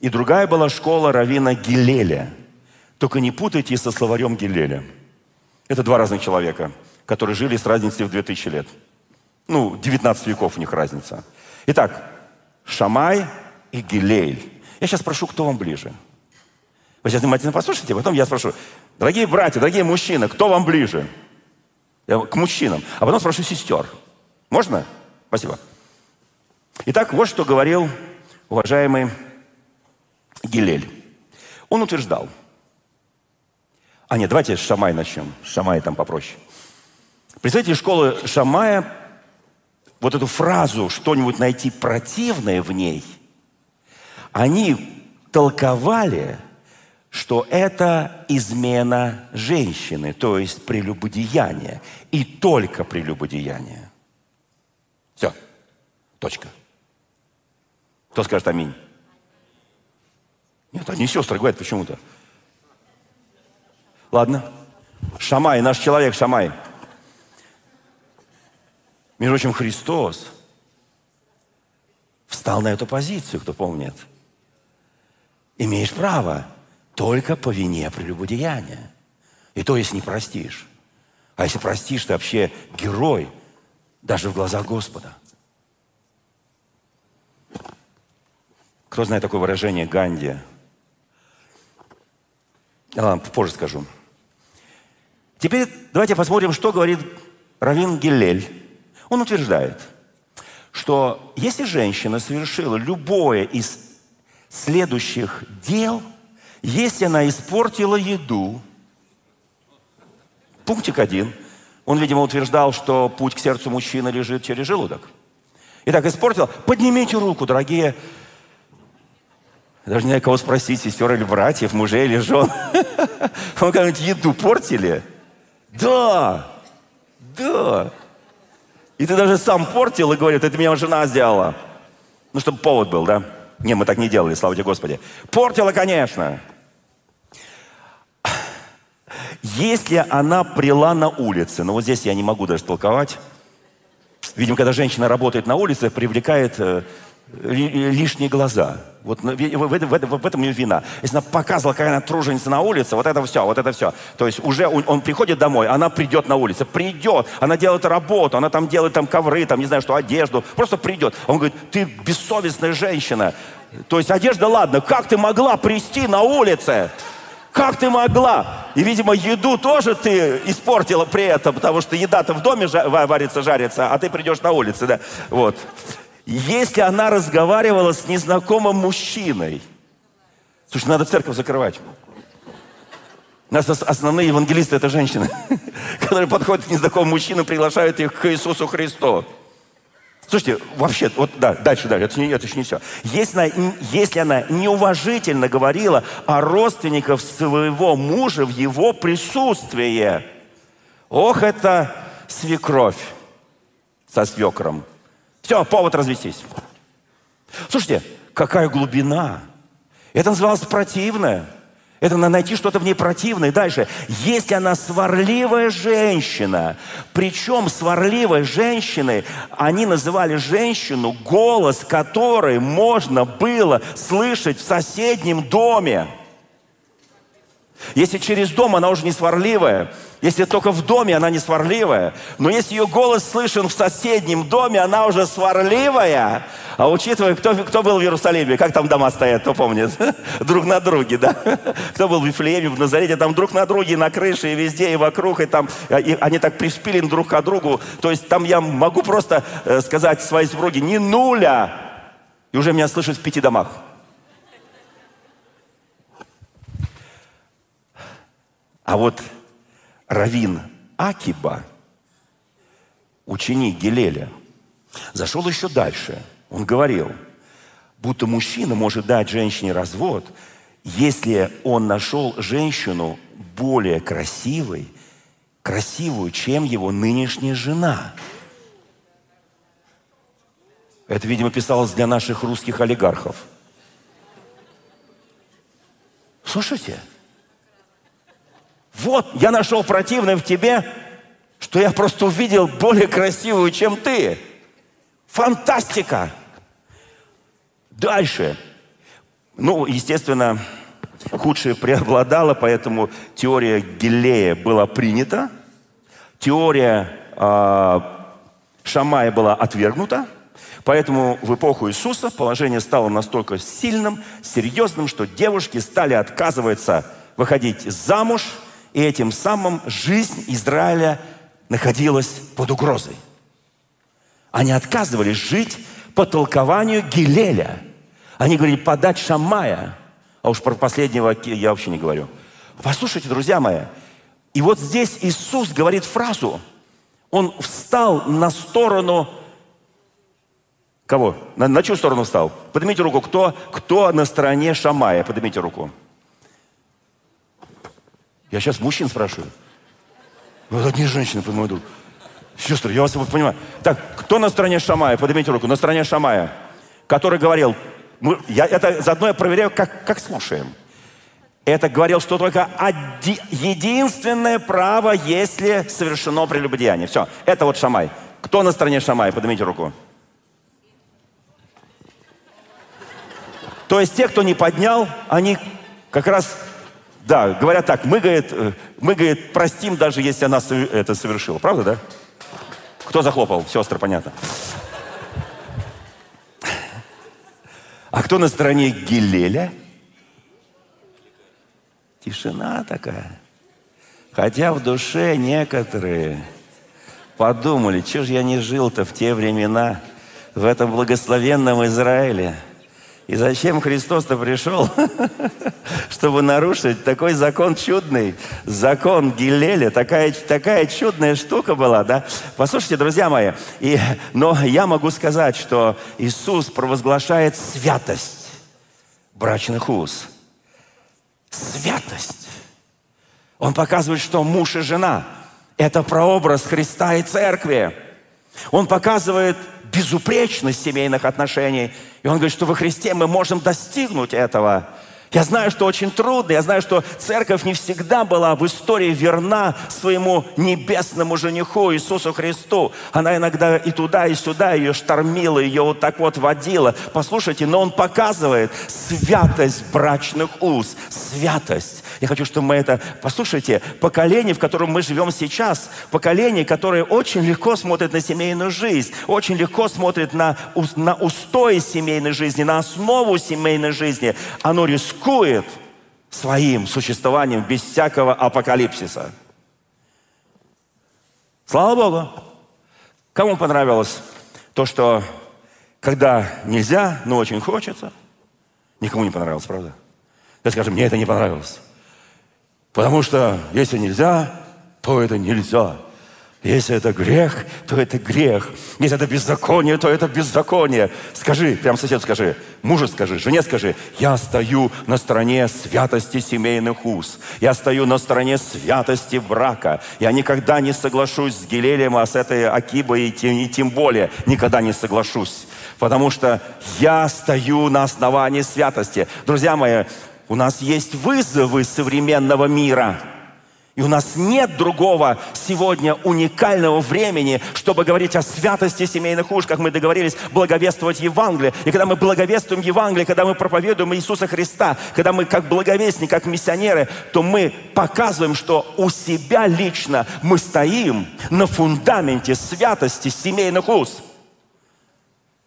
и другая была школа равина Гилеля. Только не путайте со словарем Гилеля. Это два разных человека, которые жили с разницей в 2000 лет. Ну, 19 веков у них разница. Итак, Шамай и Гилель. Я сейчас спрошу, кто вам ближе. Вы сейчас внимательно послушайте, потом я спрошу. Дорогие братья, дорогие мужчины, кто вам ближе? Я к мужчинам. А потом спрошу сестер. Можно? Спасибо. Итак, вот что говорил уважаемый Гилель. Он утверждал. А нет, давайте с Шамай начнем. С Шамая там попроще. Представители школы Шамая вот эту фразу «что-нибудь найти противное в ней», они толковали – что это измена женщины, то есть прелюбодеяние. И только прелюбодеяние. Все. Точка. Кто скажет аминь? Нет, они сестры говорят почему-то. Ладно. Шамай, наш человек Шамай. Между прочим, Христос встал на эту позицию, кто помнит. Имеешь право только по вине прелюбодеяния. И то, если не простишь. А если простишь, ты вообще герой, даже в глазах Господа. Кто знает такое выражение Ганди? Ладно, позже скажу. Теперь давайте посмотрим, что говорит Равин Гилель. Он утверждает, что если женщина совершила любое из следующих дел – если она испортила еду, пунктик один, он, видимо, утверждал, что путь к сердцу мужчины лежит через желудок. Итак, испортила. Поднимите руку, дорогие. Даже не кого спросить, сестер или братьев, мужей или жен. Вы когда-нибудь еду портили? Да, да. И ты даже сам портил и говорит, это меня жена сделала. Ну, чтобы повод был, да? Не, мы так не делали, слава тебе Господи. Портила, конечно. Если она прила на улице, ну вот здесь я не могу даже толковать. Видимо, когда женщина работает на улице, привлекает э, лишние глаза. Вот в, в, в, в этом ее вина. Если она показывала, какая она труженица на улице, вот это все, вот это все. То есть уже он приходит домой, она придет на улице, придет, она делает работу, она там делает там ковры, там не знаю что, одежду, просто придет. Он говорит, ты бессовестная женщина. То есть одежда, ладно, как ты могла прийти на улице? Как ты могла? И, видимо, еду тоже ты испортила при этом, потому что еда-то в доме варится, жарится, а ты придешь на улице, да. Вот если она разговаривала с незнакомым мужчиной. Слушай, надо церковь закрывать. У нас основные евангелисты – это женщины, которые подходят к незнакомым мужчинам, приглашают их к Иисусу Христу. Слушайте, вообще, вот да, дальше, дальше, это, это еще не все. Если она, если она неуважительно говорила о родственниках своего мужа в его присутствии, ох, это свекровь со свекром. Все, повод развестись. Слушайте, какая глубина. Это называлось противное. Это надо найти что-то в ней противное. Дальше. Если она сварливая женщина, причем сварливой женщиной, они называли женщину, голос которой можно было слышать в соседнем доме. Если через дом она уже не сварливая, если только в доме она не сварливая, но если ее голос слышен в соседнем доме, она уже сварливая. А учитывая, кто, кто был в Иерусалиме, как там дома стоят, кто помнит? Друг на друге, да? Кто был в Вифлееме, в Назарете, там друг на друге, на крыше, и везде, и вокруг, и там, и они так пришпилены друг к другу. То есть там я могу просто э, сказать своей супруге, не нуля, и уже меня слышат в пяти домах. А вот Равин Акиба, ученик Гелеля, зашел еще дальше. Он говорил, будто мужчина может дать женщине развод, если он нашел женщину более красивой, красивую, чем его нынешняя жена. Это, видимо, писалось для наших русских олигархов. Слушайте, вот, я нашел противное в тебе, что я просто увидел более красивую, чем ты. Фантастика! Дальше. Ну, естественно, худшее преобладало, поэтому теория Гиллея была принята, теория э, Шамая была отвергнута, поэтому в эпоху Иисуса положение стало настолько сильным, серьезным, что девушки стали отказываться выходить замуж – и этим самым жизнь Израиля находилась под угрозой. Они отказывались жить по толкованию Гилеля. Они говорили, подать Шамая. А уж про последнего я вообще не говорю. Послушайте, друзья мои, и вот здесь Иисус говорит фразу. Он встал на сторону Кого? На, на чью сторону встал? Поднимите руку. Кто, кто на стороне Шамая? Поднимите руку. Я сейчас мужчин спрашиваю. Вот одни женщины, под мой друг. Сестры, я вас понимаю. Так, кто на стороне Шамая? Поднимите руку. На стороне Шамая. Который говорил, мы, я это заодно я проверяю, как, как слушаем. Это говорил, что только оди, единственное право, если совершено прелюбодеяние. Все, это вот Шамай. Кто на стороне Шамая? Поднимите руку. То есть те, кто не поднял, они как раз да, говорят так, мы, говорит, э, мы, говорит, простим, даже если она это совершила. Правда, да? Кто захлопал? Сестры, понятно. А кто на стороне Гилеля? Тишина такая. Хотя в душе некоторые подумали, что же я не жил-то в те времена, в этом благословенном Израиле – и зачем Христос-то пришел? Чтобы нарушить такой закон чудный, закон Гилеля, такая, такая чудная штука была, да? Послушайте, друзья мои, и, но я могу сказать, что Иисус провозглашает святость брачных уз. Святость. Он показывает, что муж и жена – это прообраз Христа и Церкви. Он показывает безупречность семейных отношений. И он говорит, что во Христе мы можем достигнуть этого. Я знаю, что очень трудно, я знаю, что церковь не всегда была в истории верна своему небесному жениху Иисусу Христу. Она иногда и туда, и сюда ее штормила, ее вот так вот водила. Послушайте, но он показывает святость брачных уз, святость. Я хочу, чтобы мы это... Послушайте, поколение, в котором мы живем сейчас, поколение, которое очень легко смотрит на семейную жизнь, очень легко смотрит на, на устои семейной жизни, на основу семейной жизни, оно рискует своим существованием без всякого апокалипсиса. Слава Богу! Кому понравилось то, что когда нельзя, но очень хочется? Никому не понравилось, правда? Я скажу, мне это не понравилось. Потому что если нельзя, то это нельзя. Если это грех, то это грех. Если это беззаконие, то это беззаконие. Скажи, прям сосед скажи, мужу скажи, жене скажи, я стою на стороне святости семейных уз. Я стою на стороне святости брака. Я никогда не соглашусь с Гелелем, а с этой Акибой и тем, и тем более никогда не соглашусь. Потому что я стою на основании святости. Друзья мои, у нас есть вызовы современного мира – и у нас нет другого сегодня уникального времени, чтобы говорить о святости семейных уж, как мы договорились, благовествовать Евангелие. И когда мы благовествуем Евангелие, когда мы проповедуем Иисуса Христа, когда мы как благовестники, как миссионеры, то мы показываем, что у себя лично мы стоим на фундаменте святости семейных уз.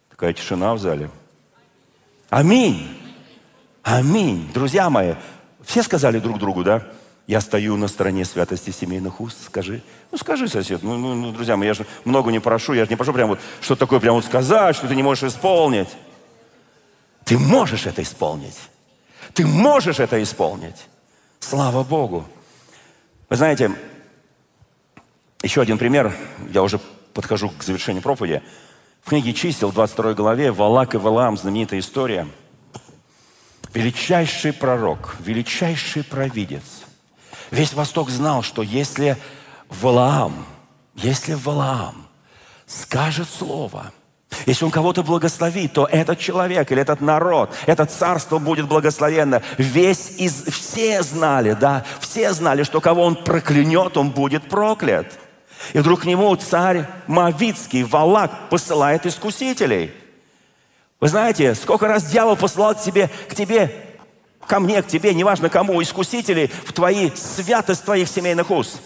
Такая тишина в зале. Аминь. Аминь. Друзья мои, все сказали друг другу, да? Я стою на стороне святости семейных уст, скажи. Ну, скажи, сосед. Ну, ну, ну, друзья мои, я же много не прошу. Я же не прошу прям вот что такое прям вот сказать, что ты не можешь исполнить. Ты можешь это исполнить. Ты можешь это исполнить. Слава Богу. Вы знаете, еще один пример. Я уже подхожу к завершению проповеди. В книге «Чисел» 22 главе Валак и Валаам, знаменитая история. Величайший пророк, величайший провидец – Весь Восток знал, что если Валаам, если Валаам скажет слово, если он кого-то благословит, то этот человек или этот народ, это царство будет благословенно. Весь из, все знали, да, все знали, что кого он проклянет, он будет проклят. И вдруг к нему царь Мавицкий, Валак, посылает искусителей. Вы знаете, сколько раз дьявол посылал к тебе, к тебе ко мне, к тебе, неважно кому, искусители, в твои святость твоих семейных уз,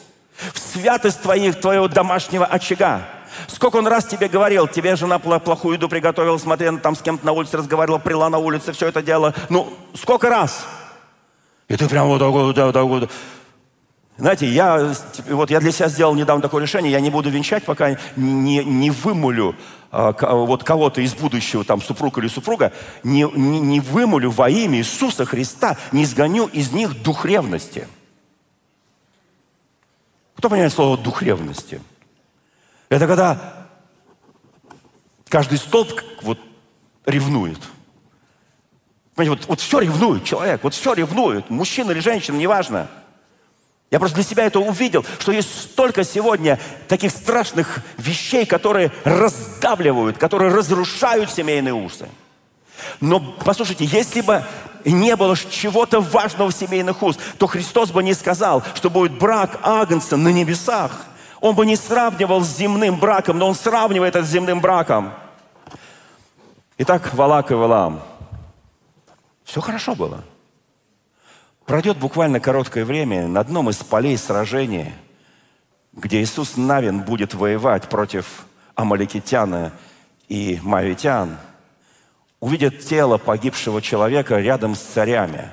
в святость твоих, твоего домашнего очага. Сколько он раз тебе говорил, тебе жена плохую еду приготовила, смотря там с кем-то на улице разговаривала, прила на улице, все это дело. Ну, сколько раз? И ты прям вот так вот, так вот, знаете, я, вот я для себя сделал недавно такое решение, я не буду венчать, пока не, не вымолю вот кого-то из будущего, там, супруг или супруга, не, не, не вымолю во имя Иисуса Христа, не сгоню из них дух ревности. Кто понимает слово дух ревности? Это когда каждый столб вот ревнует. Понимаете, вот, вот все ревнует человек, вот все ревнует, мужчина или женщина, неважно – я просто для себя это увидел, что есть столько сегодня таких страшных вещей, которые раздавливают, которые разрушают семейные узы. Но послушайте, если бы не было чего-то важного в семейных уз, то Христос бы не сказал, что будет брак Агнца на небесах. Он бы не сравнивал с земным браком, но он сравнивает это с земным браком. Итак, Валак и Валам. Все хорошо было. Пройдет буквально короткое время на одном из полей сражения, где Иисус Навин будет воевать против амаликитяна и мавитян, увидят тело погибшего человека рядом с царями.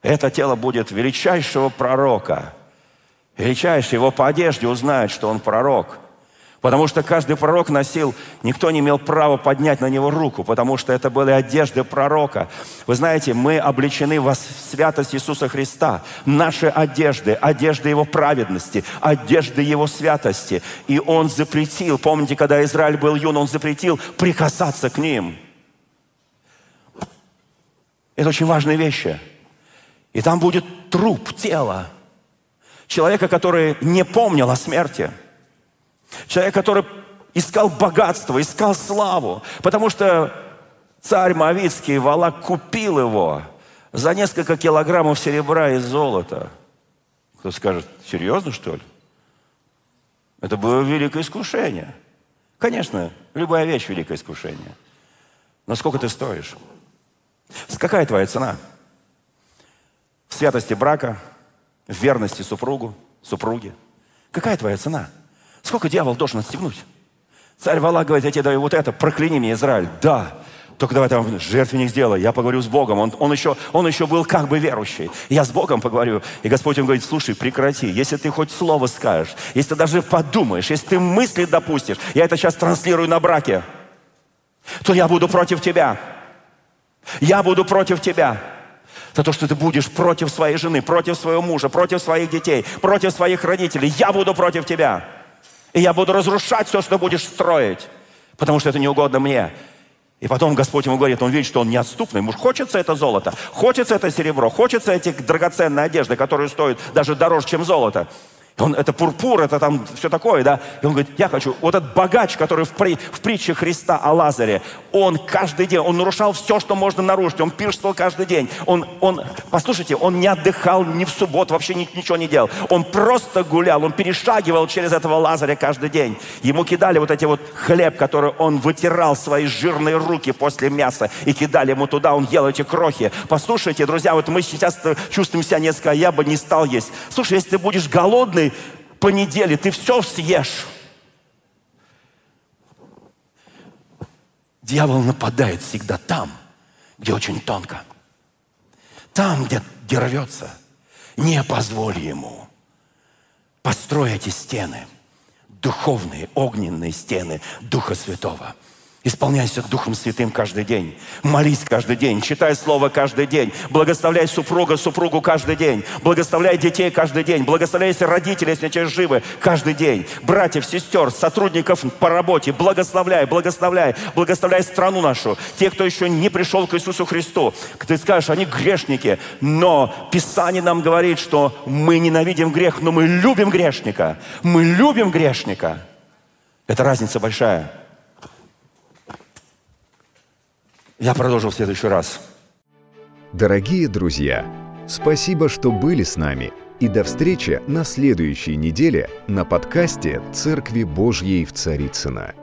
Это тело будет величайшего пророка. Величайший его по одежде узнает, что он пророк – Потому что каждый пророк носил, никто не имел права поднять на него руку, потому что это были одежды пророка. Вы знаете, мы облечены в святость Иисуса Христа. Наши одежды, одежды Его праведности, одежды Его святости. И Он запретил, помните, когда Израиль был юн, Он запретил прикасаться к ним. Это очень важные вещи. И там будет труп, тело человека, который не помнил о смерти – Человек, который искал богатство, искал славу, потому что царь Мавицкий, Валак, купил его за несколько килограммов серебра и золота. Кто скажет, серьезно, что ли? Это было великое искушение. Конечно, любая вещь – великое искушение. Но сколько ты стоишь? Какая твоя цена? В святости брака, в верности супругу, супруге. Какая твоя цена? Сколько дьявол должен отстегнуть? Царь Вала говорит, я тебе даю вот это, прокляни меня, Израиль. Да, только давай там жертвенник сделай. Я поговорю с Богом. Он, он, еще, он еще был как бы верующий. Я с Богом поговорю. И Господь ему говорит, слушай, прекрати. Если ты хоть слово скажешь, если ты даже подумаешь, если ты мысли допустишь, я это сейчас транслирую на браке, то я буду против тебя. Я буду против тебя. За то, что ты будешь против своей жены, против своего мужа, против своих детей, против своих родителей. Я буду против тебя. И я буду разрушать все, что будешь строить. Потому что это не угодно мне. И потом Господь ему говорит, он видит, что он неотступный. Ему хочется это золото, хочется это серебро, хочется эти драгоценные одежды, которые стоят даже дороже, чем золото. Он, это пурпур, это там все такое, да. И он говорит, я хочу, вот этот богач, который в, при, в притче Христа о Лазаре, он каждый день, он нарушал все, что можно нарушить, он пиршествовал каждый день. Он, он, послушайте, он не отдыхал ни в субботу, вообще ни, ничего не делал. Он просто гулял, он перешагивал через этого Лазаря каждый день. Ему кидали вот эти вот хлеб, который он вытирал свои жирные руки после мяса, и кидали ему туда, он ел эти крохи. Послушайте, друзья, вот мы сейчас чувствуем себя несколько, я бы не стал есть. Слушай, если ты будешь голодный, каждой по ты все съешь. Дьявол нападает всегда там, где очень тонко. Там, где, где рвется. Не позволь ему. Построй эти стены. Духовные, огненные стены Духа Святого – Исполняйся Духом Святым каждый день. Молись каждый день. Читай Слово каждый день. Благословляй супруга, супругу каждый день. Благословляй детей каждый день. Благословляй родителей, если они живы, каждый день. Братьев, сестер, сотрудников по работе. Благословляй, благословляй. Благословляй страну нашу. Те, кто еще не пришел к Иисусу Христу. Ты скажешь, они грешники. Но Писание нам говорит, что мы ненавидим грех, но мы любим грешника. Мы любим грешника. Это разница большая. Я продолжу в следующий раз. Дорогие друзья, спасибо, что были с нами. И до встречи на следующей неделе на подкасте «Церкви Божьей в Царицына.